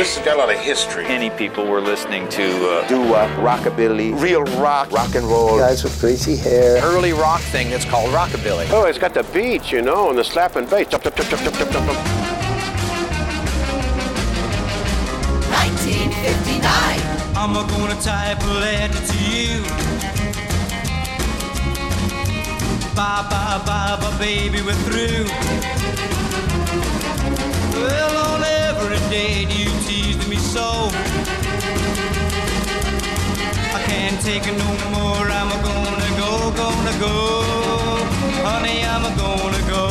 This has got a lot of history. Many people were listening to uh, doo-wop, rockabilly, real rock, rock and roll. Guys with crazy hair. Early rock thing that's called rockabilly. Oh, it's got the beat, you know, and the slapping bass. Jump, jump, jump, jump, jump, jump, jump. 1959. I'm gonna type a letter to you. Bye, bye, bye, bye, baby, we're through. Well, on every day you teased me so. I can't take it no more. I'm gonna go, gonna go. Honey, I'm gonna go.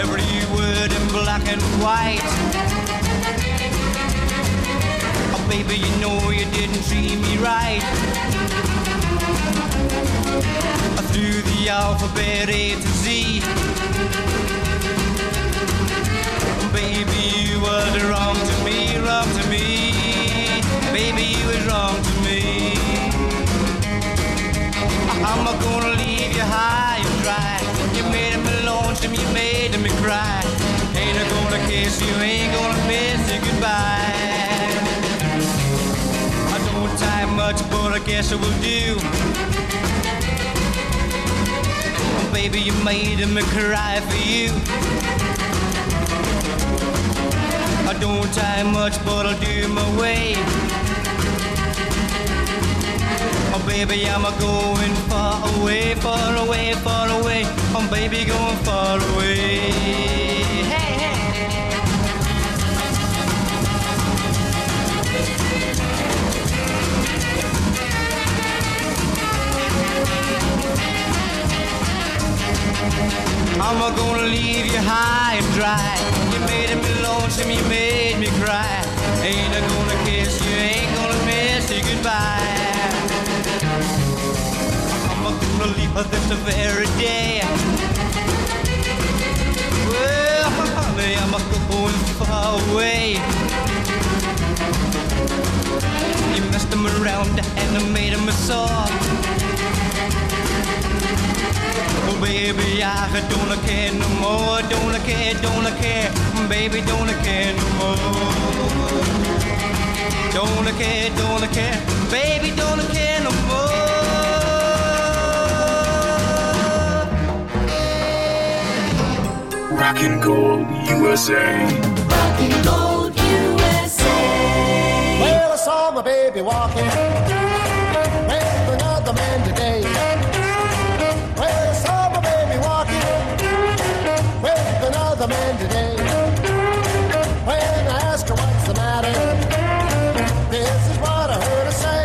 Every word in black and white. Oh, baby, you know you didn't treat me right. I through the alphabet A to Z. Baby, you was wrong to me, wrong to me. Baby, you was wrong to me. I'm not gonna leave you high and dry. You made me lonesome, you made me cry. Ain't I gonna kiss you, ain't gonna miss you goodbye. I don't time much, but I guess I will do. Baby, you made me cry for you. Don't time much, but I'll do my way. Oh, baby, I'm a going far away, far away, far away. Oh, baby, going far away. Hey, hey. I'm a gonna leave you high and dry. You made me lonesome, you made me cry. Ain't I gonna kiss you, ain't gonna miss you goodbye. I'm a gonna leave her this very day. Well, honey, I'm a going far away. You messed them around and I made them soft. Oh baby, I don't care no more, don't care, don't care, baby, don't care no more. Don't care, don't care, baby, don't care no more. Rockin' Gold USA. Rockin' Gold USA. Well, I saw my baby walking today. When I asked her what's the matter, this is what I heard her say.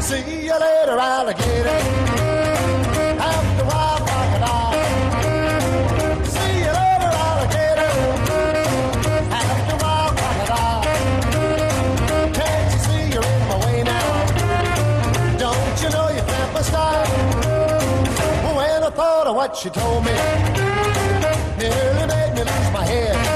See you later, alligator. After a while. See you later, alligator. After a while. Can't you see you're in my way now? Don't you know you my style? When I thought of what she told me, me lose my head.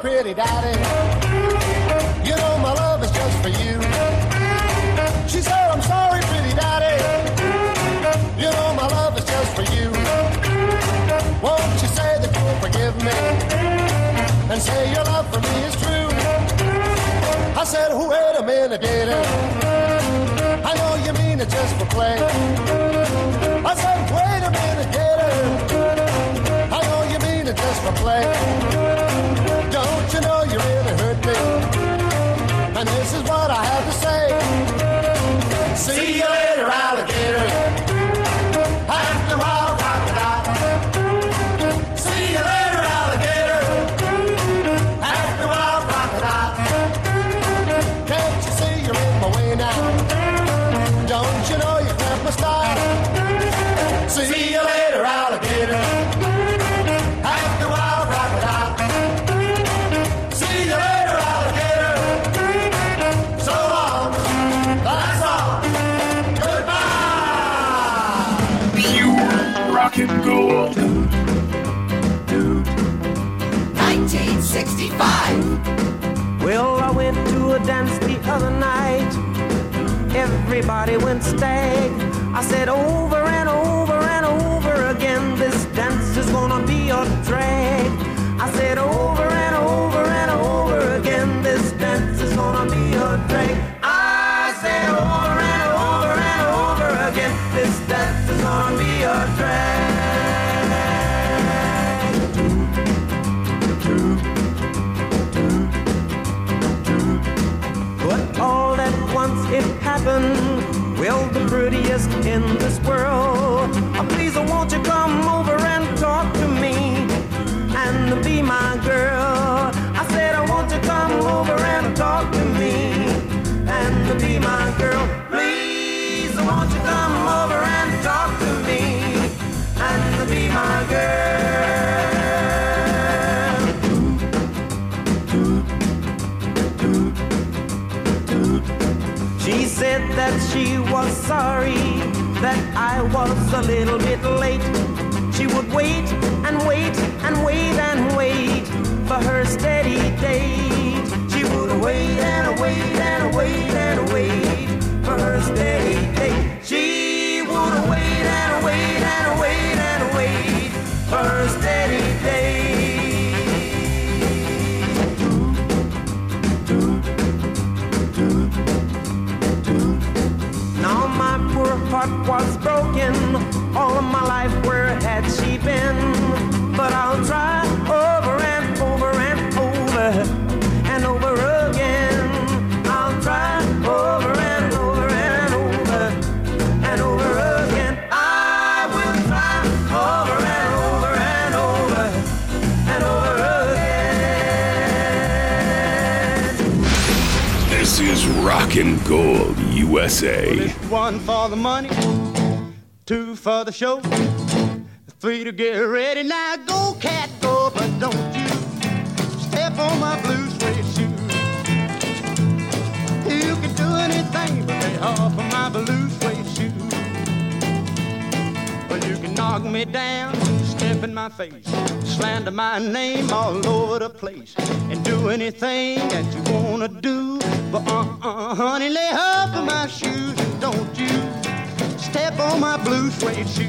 Pretty daddy. You know my love is just for you. She said, I'm sorry, pretty daddy. You know my love is just for you. Won't you say that you'll forgive me? And say your love for me is true. I said, wait a minute, gator. I know you mean it just for play. I said, wait a minute, gator. I know you mean it just for play. Don't you know you really hurt me? And this is what I have to say. See you later, alligator. five. Well, I went to a dance the other night. Everybody went stag. I said over and over and over again, this dance is gonna be a drag. I said over. It happened. Well, the prettiest in this world. She said that she was sorry that I was a little bit late. She would wait and wait and wait and wait for her steady date. She would wait and wait and wait and wait for her steady date. She would wait and wait and wait and wait for her steady date. Heart was broken. All of my life, where had she been? But I'll try over and over and over and over again. I'll try over and over and over and over again. I will try over and over and over and over again. This is Rockin' Gold USA. One for the money, two for the show, three to get ready. Now go, cat, go, but don't you step on my blue suede shoe. You can do anything but lay off of my blue suede shoe. Well, you can knock me down, step in my face, slander my name all over the place, and do anything that you wanna do. But uh-uh, honey, lay off of my shoes and don't you step on my blue suede shoe.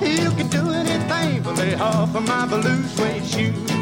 You can do anything but lay off of my blue suede shoe.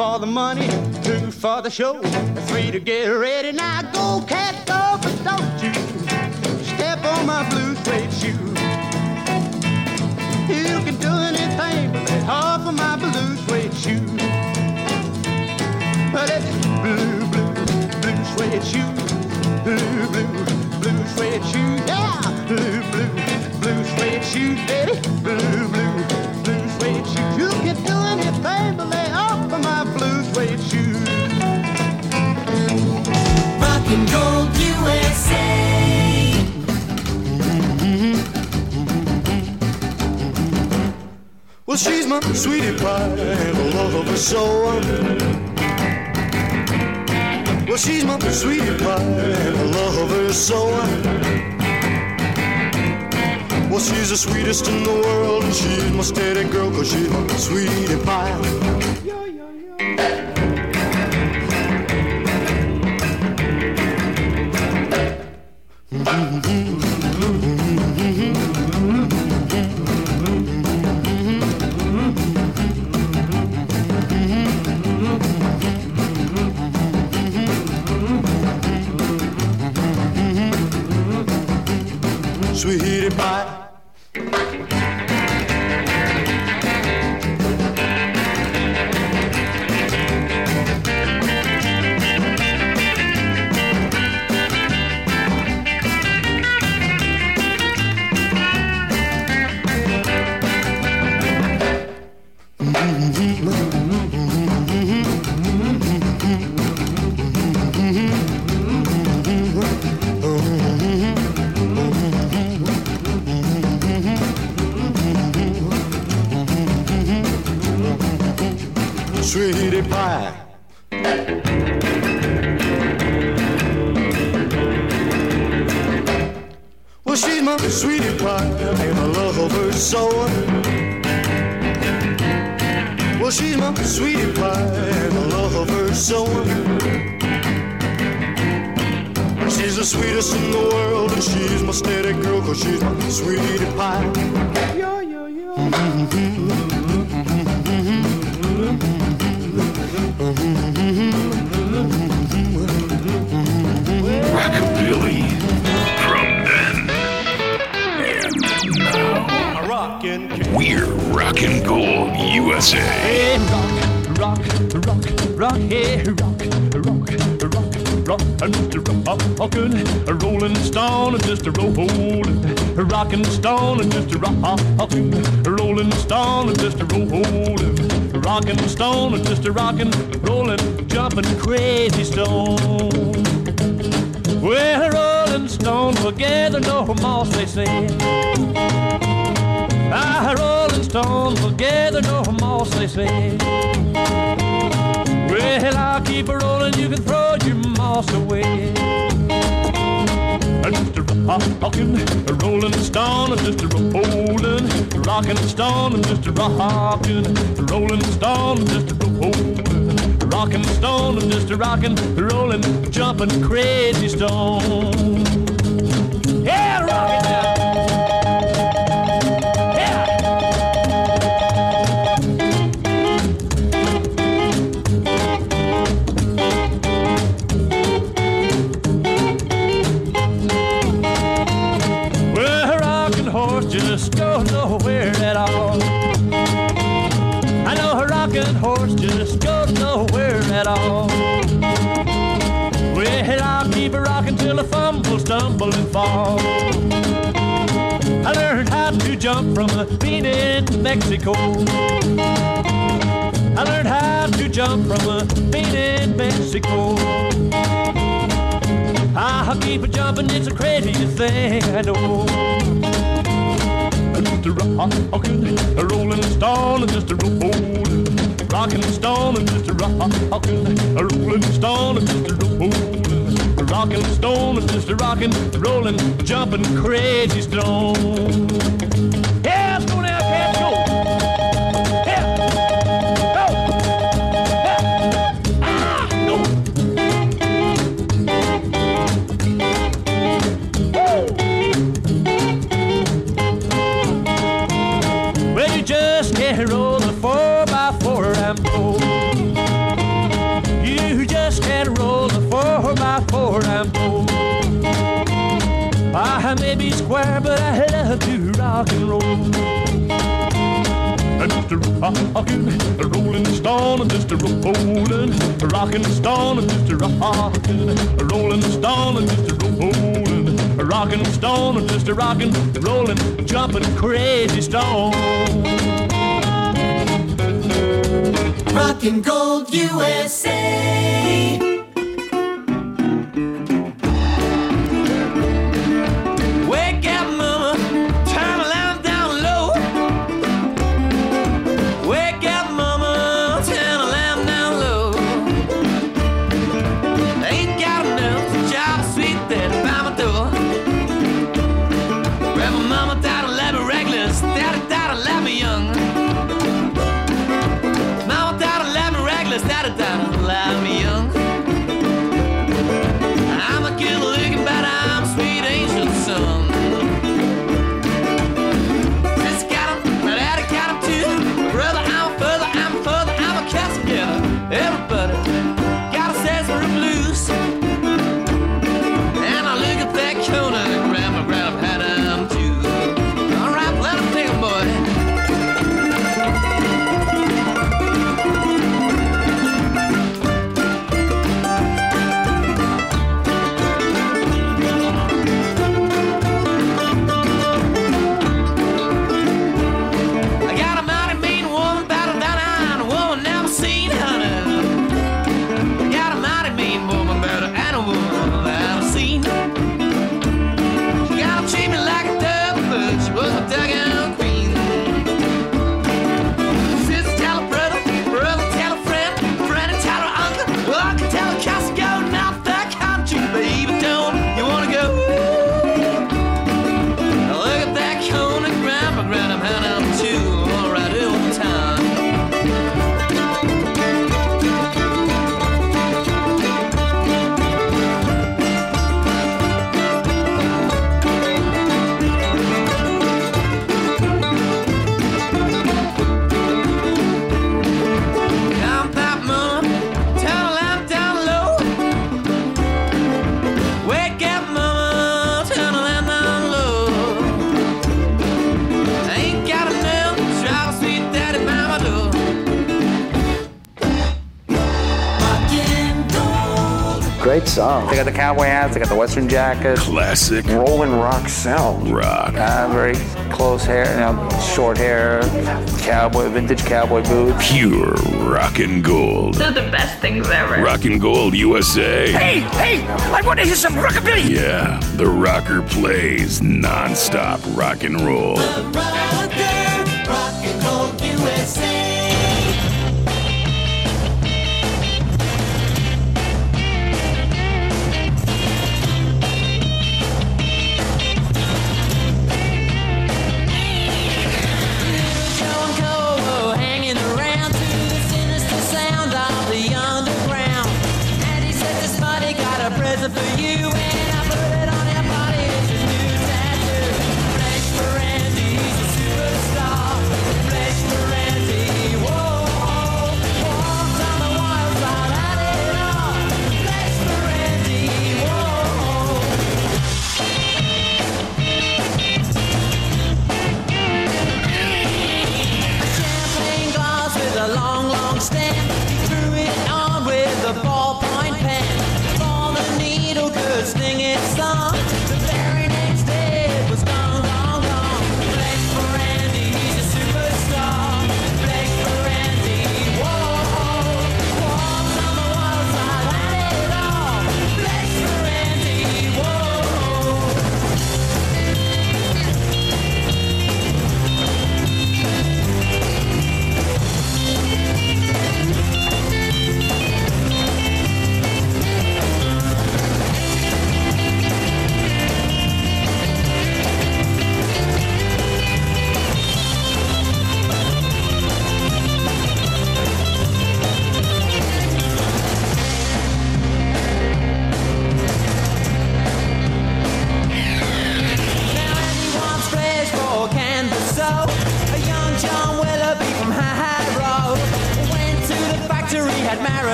For the money, two for the show, three to get ready. Now go, cat, go, but don't you step on my blue suede shoe. You can do anything but lay off of my blue suede shoe. Well, it's blue, blue, blue suede shoe. Blue, blue, blue suede shoe. Yeah, blue, blue, blue suede shoe, baby. Well, she's my sweetie pie and I love of her soul. Well, she's my sweetie pie and I love of her soul. Well, she's the sweetest in the world and she's my steady girl cause she's my sweetie pie. Rock, rock, rock, rock, hey, rock, rock, rock, and Mr. Rockin', a rolling stone, and Mr. Rollin', a rockin' stone, and Mr. Rockin', a rolling stone, and Mr. Rollin', a rockin' stone, and Mr. Rockin', rollin', jumpin' crazy stone. Well, rolling stone together, no moss, they say. Ah, rolling stone together, no moss, they say. Well, I'll keep a rolling, you can throw your away. Just a rockin', a rolling stone, just a rollin', rockin' stone, just a rockin', rolling stone, just a rollin', rockin' stone, just a rockin', rollin', jumpin' crazy stone. Stumble, and fall. I learned how to jump from a bean in Mexico. I learned how to jump from a bean in Mexico. I'll keep it jumping, it's a crazy thing I know. Just a rockin', a rolling stone, and just a rollin', rockin' stone, and just a rockin', a rolling stone, and just a rollin', rockin' stone, just a rockin', rollin', jumpin', crazy stone. Just a rockin', rolling stone, just a rollin', a rockin' stone, just a rockin', a rolling stone, just a rollin', a rockin' stone, just a rockin', rollin', jumpin' crazy stone. Rockin' Gold USA. Song. They got the cowboy hats, they got the western jackets. Classic Rolling rock sound. rock. Uh, very close hair, you know, short hair, cowboy, vintage cowboy boots. Pure rock and gold. They're the best things ever. Rock and gold USA. Hey, hey, I want to hear some rockabilly. Yeah, the rocker plays non-stop rock and roll.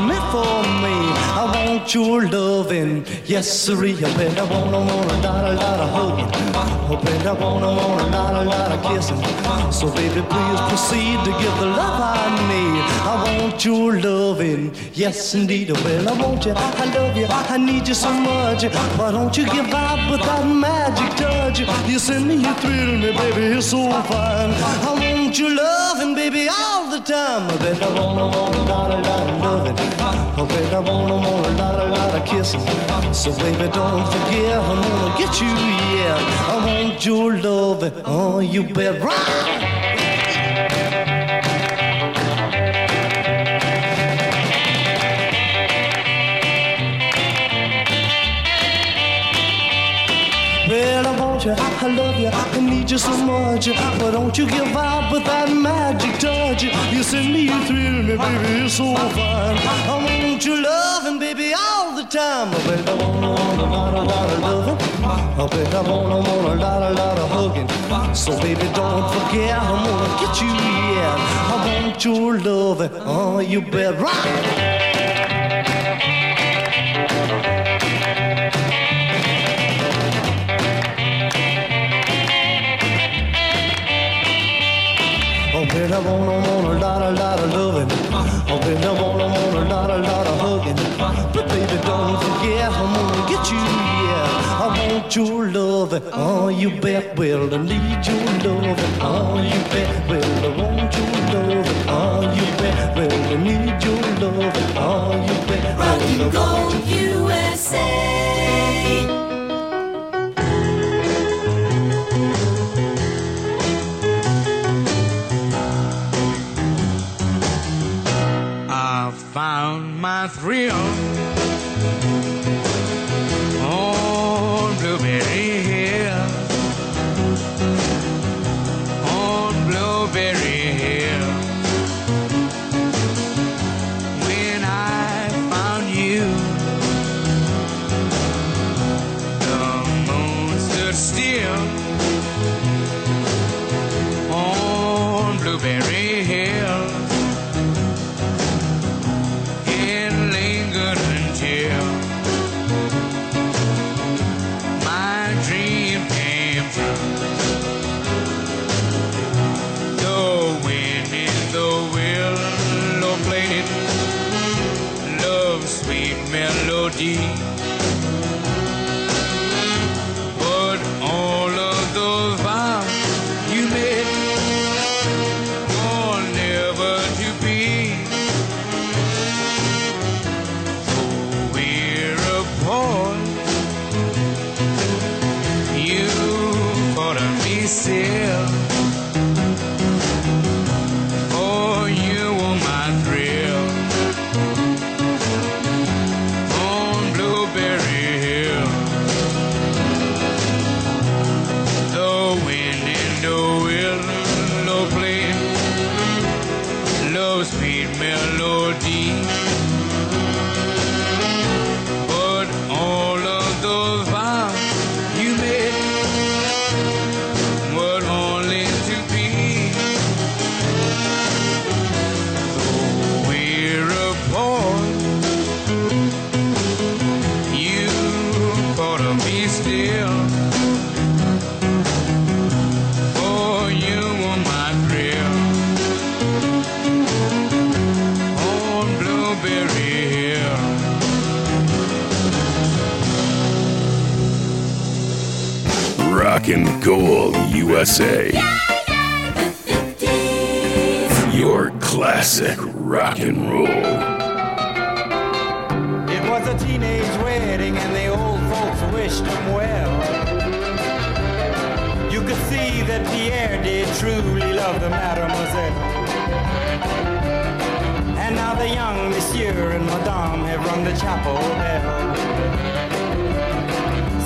Meant for me? I want your loving, yes, sirree. Oh, well, I wanna, want a lot, a lot of hugging. Oh, well, I wanna, want a lot, a lot of kissing. So, baby, please proceed to give the love I need. I want your loving, yes, indeed. Well, I want you, I love you, I need you so much. Why don't you give out with that magic touch? You send me, you thrill me, baby, you're so fine. I want your loving, baby, all the time. I bet I wanna, want a lot, a lot loving. I bet I wanna, want a lot, a lot of kissing. So, baby, don't forget, I'm gonna get you, yeah. I want your loving, oh, you bet right. You, I love you, I need you so much. Why don't you give out with that magic touch? You send me, you thrill me, baby, you're so fine. I want your loving, baby, all the time. I bet I wanna, want a lot, a lot of loving. I bet I wanna, want a lot, a lot of hugging. So, baby, don't forget, I'm gonna get you, yeah. I want your loving, oh, you bet right. Baby, I wanna, want a lot, a lot of loving. Oh, baby, I wanna, want a lot, a lot of hugging. But baby, don't forget, I'm gonna get you, yeah. I want your loving. Oh, you bet, well, I need your loving. Oh, you bet, well, I want your wind Gold USA. Your classic rock and roll. It was a teenage wedding and the old folks wished him well. You could see that Pierre did truly love the mademoiselle. And now the young monsieur and madame have rung the chapel bell.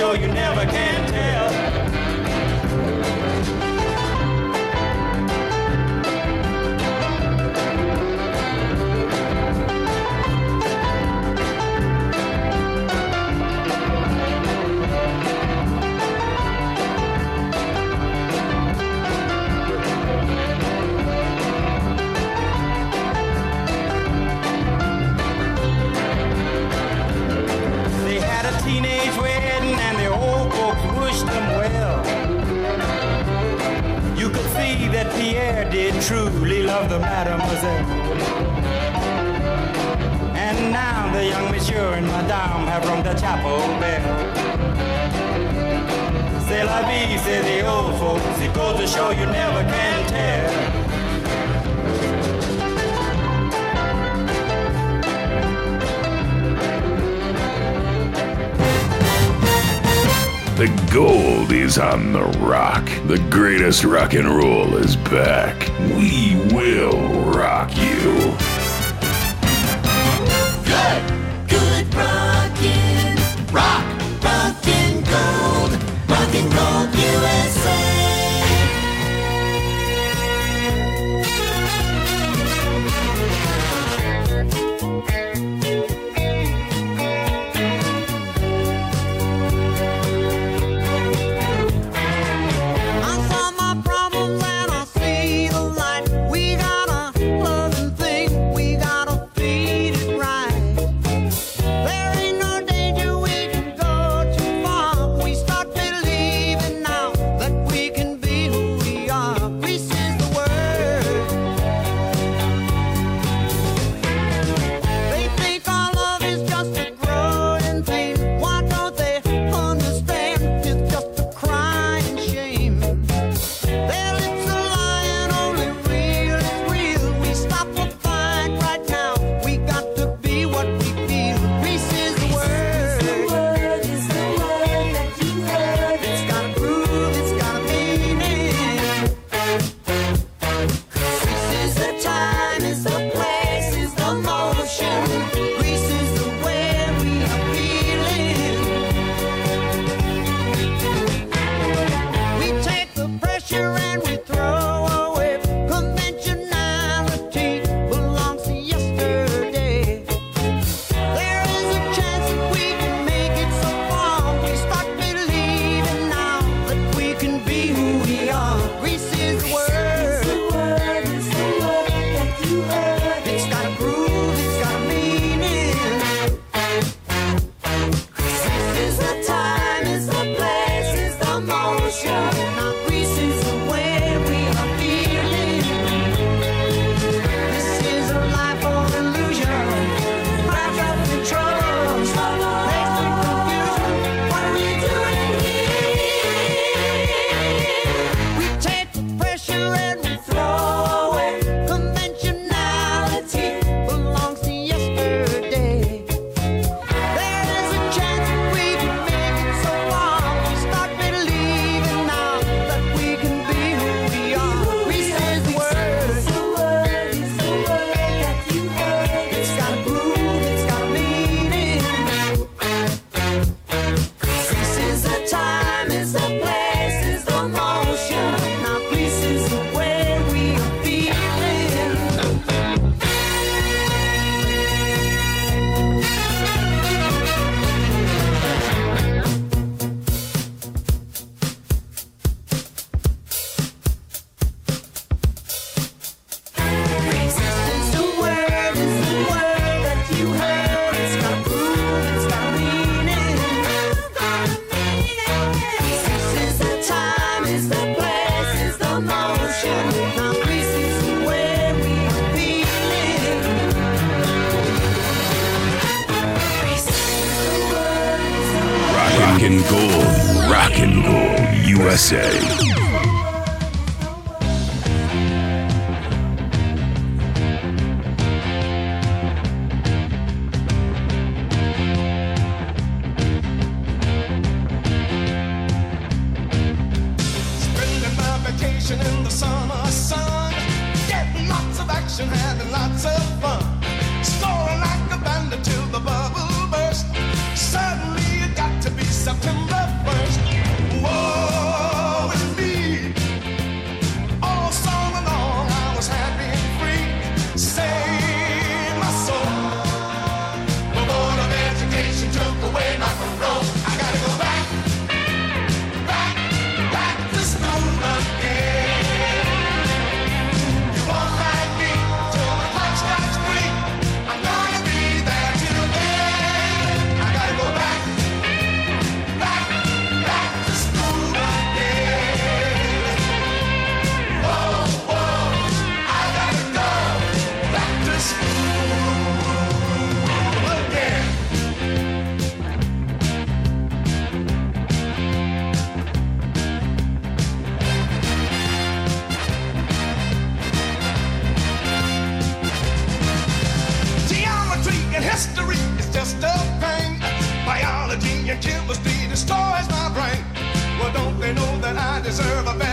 You never can tell. The gold is on the rock. The greatest rock and roll is back. We will rock you. Good, good rockin', rock, rockin' gold, rock and. Rockin' Gold, Rockin' Gold USA. destroys my brain. Well, don't they know that I deserve a better?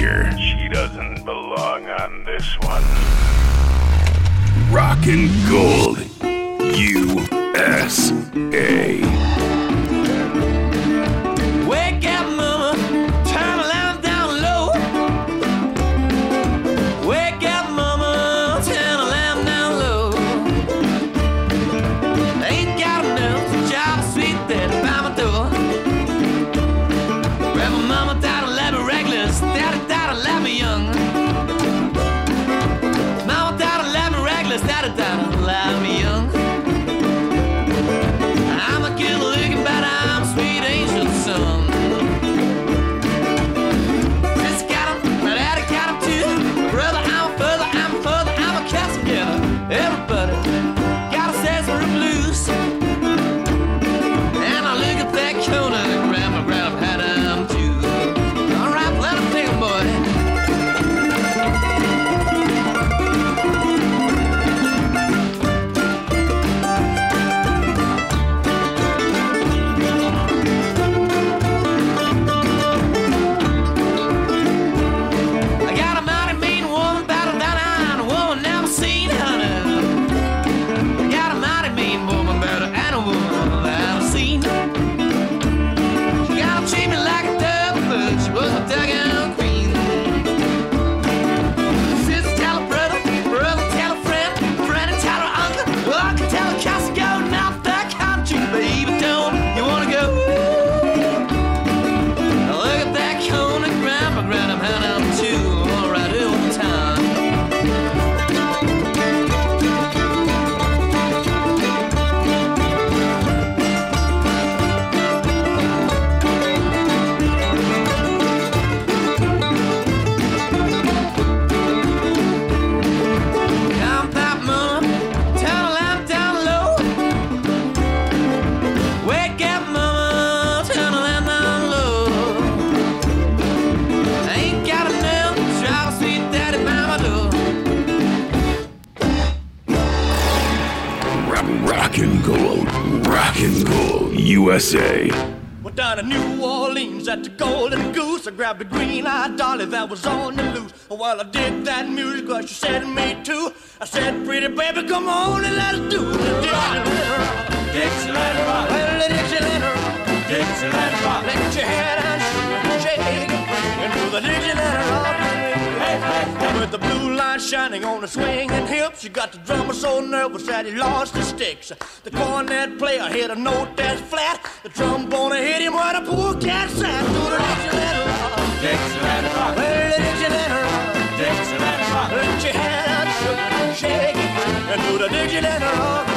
Oscar. She doesn't belong on this one. Rockin' Gold USA. USA. Went down to New Orleans at the Golden Goose. I grabbed a green-eyed dolly that was on the loose. While I did that music, well, she said to me too. I said, pretty baby, come on and let's do the Dixieland rock. Well, the Dixieland rock. Dixieland rock. Let your head and shake it and do the Dixieland rock. Hey, hey, With the blue light shining on the swinging hips, you got the drummer so nervous that he lost his sticks. The cornet player hit a note that's flat. The trombone hit him where the poor cat sat. Do the Dixieland rock. Dixieland rock. Dixieland rock. Let your head out, it, shake and do the Dixieland rock.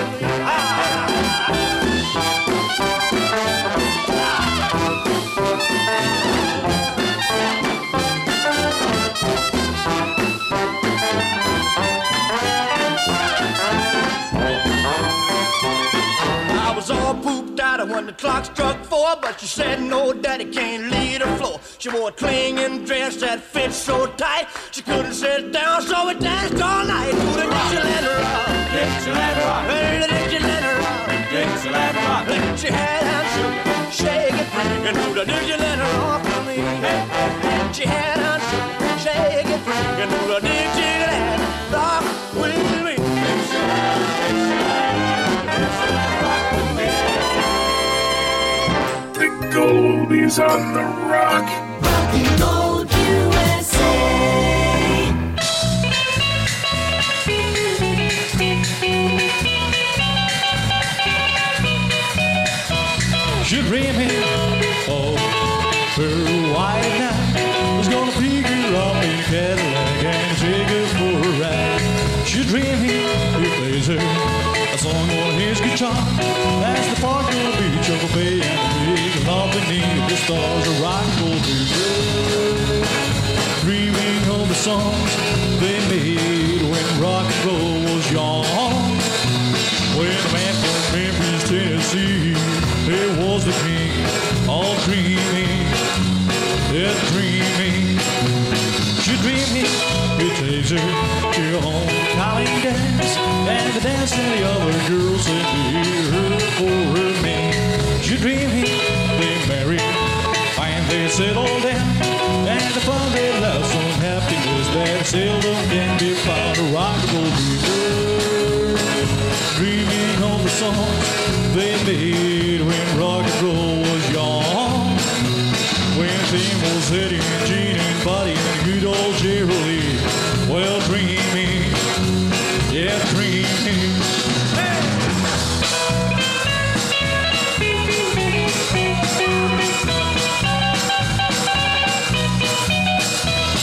Out when the clock struck four, but she said no, daddy can't leave the floor. She wore a clinging dress that fit so tight, she couldn't sit down, so we danced all night to the Dixieland rock. Dixieland rock. Well, the Dixieland rock. Dixieland rock. Let your head and shake, shake it, and do the Dixieland rock for me. Let your head and shake it, and do the Dixieland Is on the rock. Stars and roll blue. Dreaming of the songs they made when rock and roll was young. When the man from Memphis, Tennessee, he was the king of dreaming, yeah, dreaming. She dreaming, he takes her to her home calling dance, and the dance that the other girls to hear her for her man. She dreaming, they settle down, and the fun they love, some happiness that seldom can be found. A rock and roll people dreaming of the songs they made when rock and roll was young. When Tim was Eddie and Gene and Buddy and good old Jerry Lee. Well, dreaming, yeah, dreaming. Rock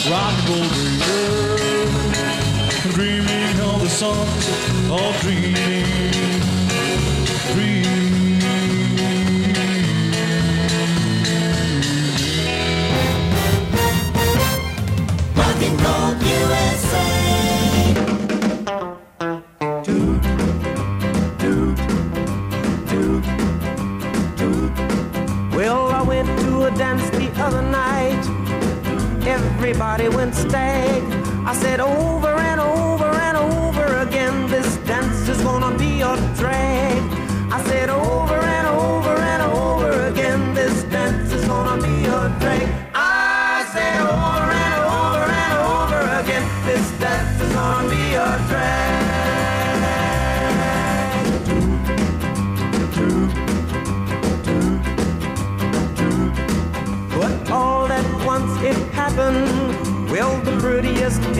and roll dreamer, dreaming of the songs of dreaming. Rock and Roll I said over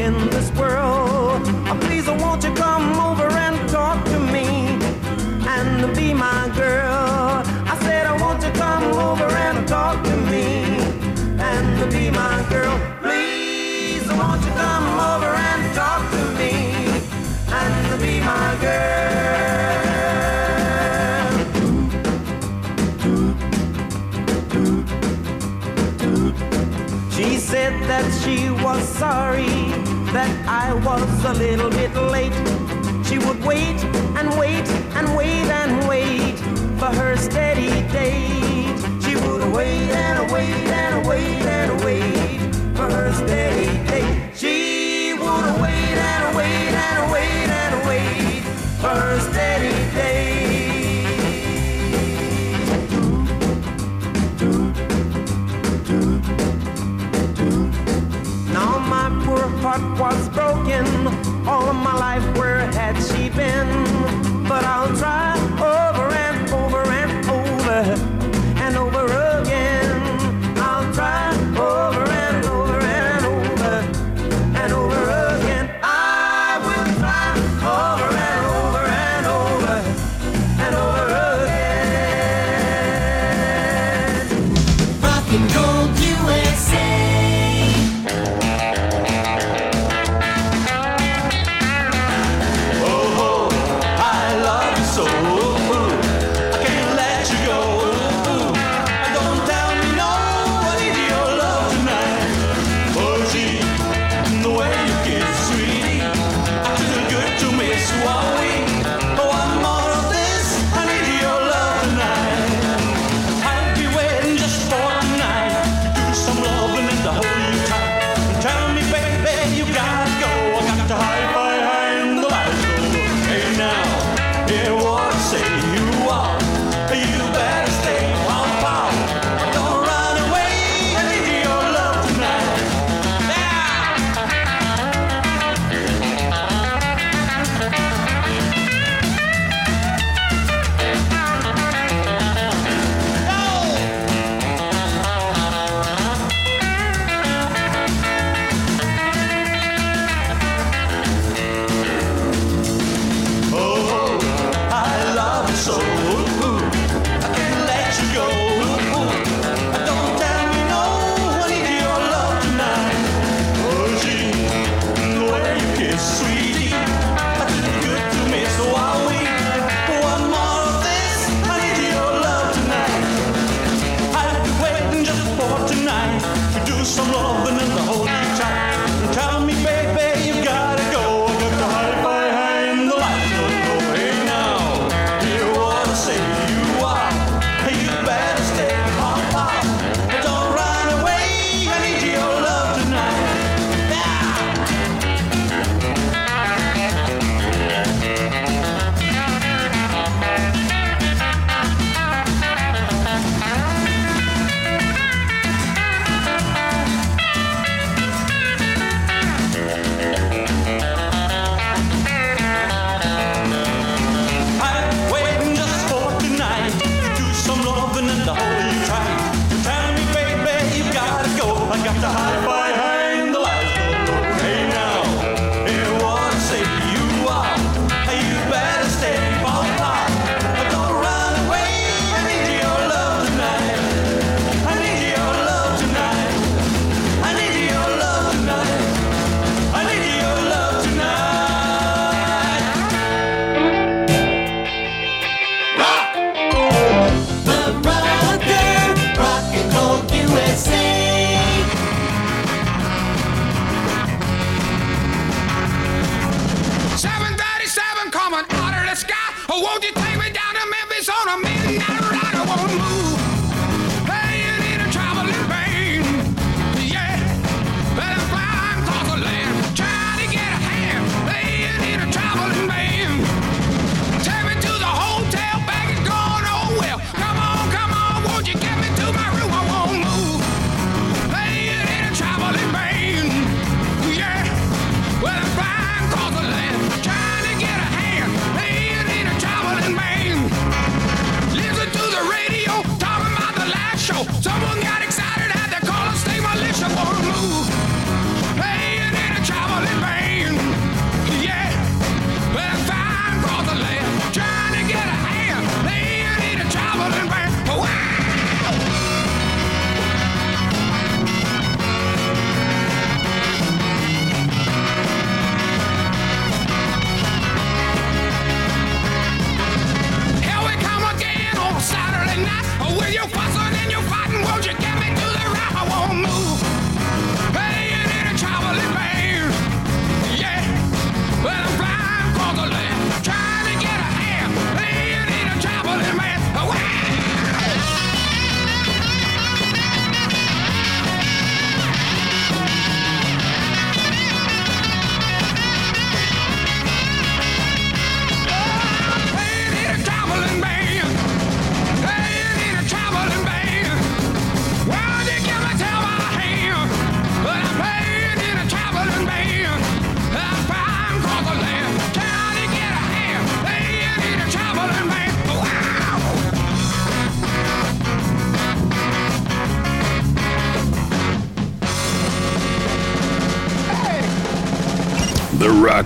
in this was a little bit late. She would wait and wait and wait and wait for her steady date. She would wait and wait and wait and wait for her steady date. All of my life, where had she been?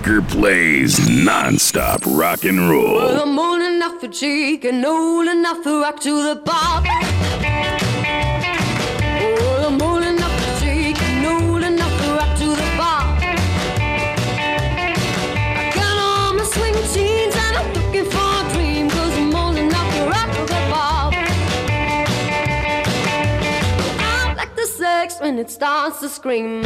Rocker plays non-stop rock and roll. Well, I'm old enough for cheek and old enough to rock to the pop. I'm old enough for and old enough to rock to the pop. I got on my swing jeans and I'm looking for a I'm old enough to rock to the. I like the sex when it starts to scream.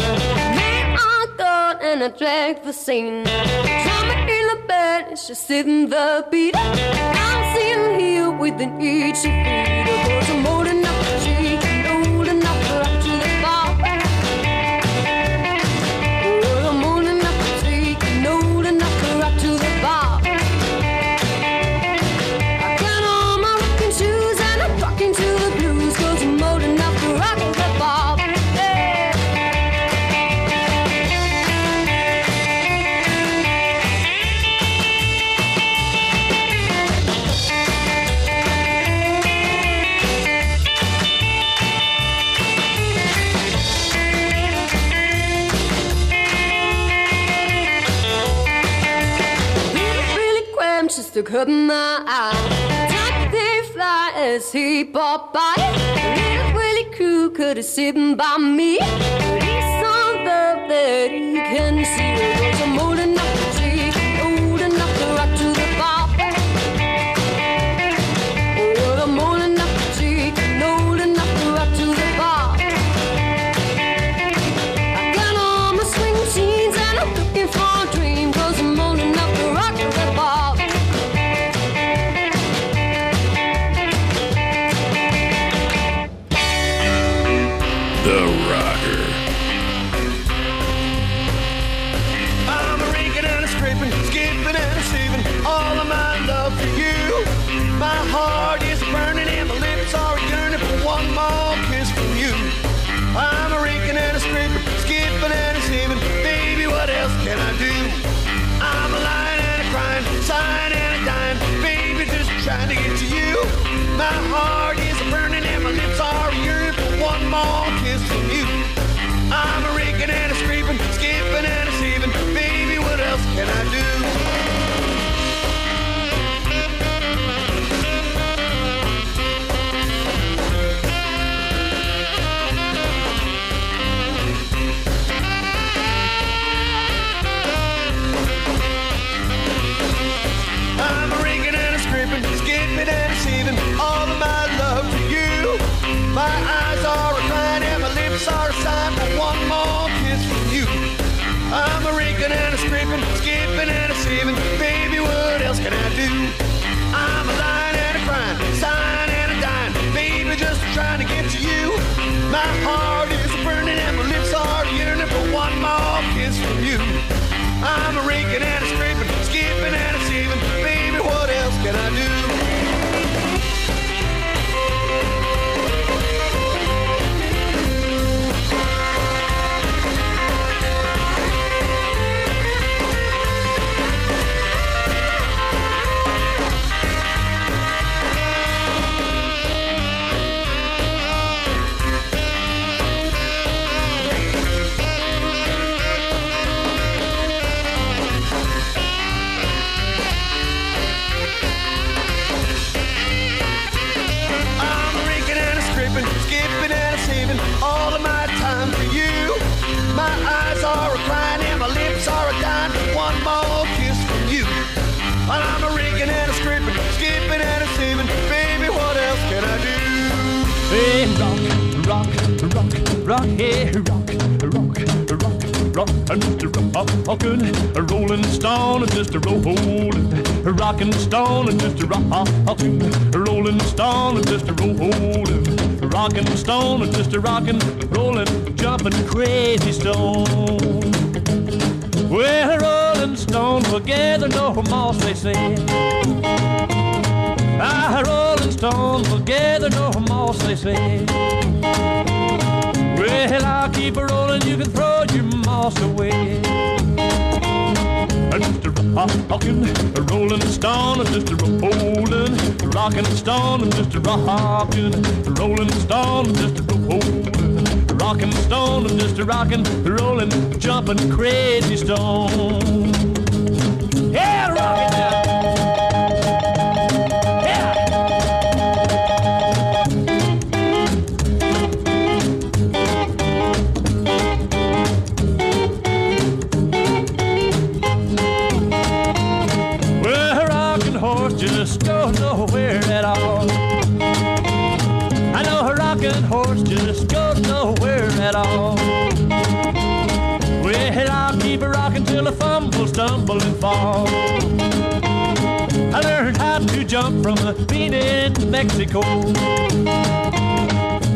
And I drag the scene. Drama in the bed, it's just sitting the beat. I'm sitting here with an itchy feet. To cut my eye. Time they fly as he popped by. Little Willie Crew could have sitting by me. He's some love that he can see. Cause I'm old The Mr. Rollin', a rockin' stone, and. Rockin', a rolling stone, and. Rollin', a rockin' stone, and Mr. Rockin', rollin', jumpin' crazy stone. Well, a rolling stone together, no moss, they say. Ah, rolling stone together, no moss, they say. Well, I'll keep a rolling, you can throw your moss away. Mr. Rockin', a rolling stone, and Mr. Rollin', rockin' stone, and Mr. Rockin', a rolling stone, and Mr. Rollin', rockin' stone, I'm just a rockin', rollin', jumpin' crazy stone. Just goes nowhere at all. I know a rocking horse just goes nowhere at all. Well, I'll keep a rocking till I fumble, stumble, and fall. I learned how to jump from a bean in Mexico.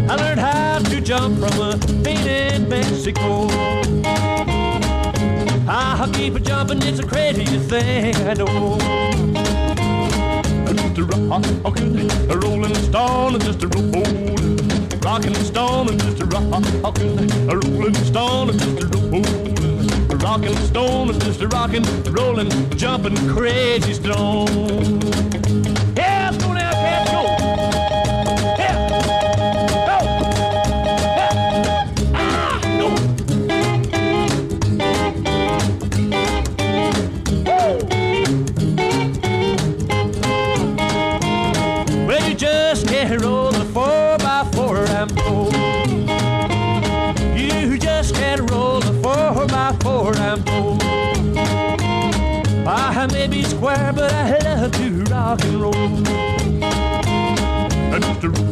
I learned how to jump from a bean in Mexico. I'll keep a jumping, it's the craziest thing I know. Just a rockin', a rolling stone, just a rollin'. Rockin' stone, and just a rockin', a rolling stone, and just a rollin'. Oh, rockin' stone, and just a rockin', rollin', jumpin' crazy stone.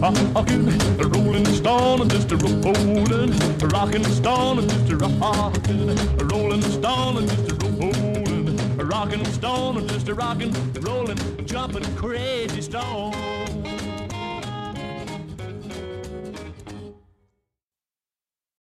Just a rockin', a rolling stone, just a rollin', a rockin' stone, just a rockin', a rolling stone, just a rollin', a rockin' stone, just a rockin', rollin', jumpin' crazy stone.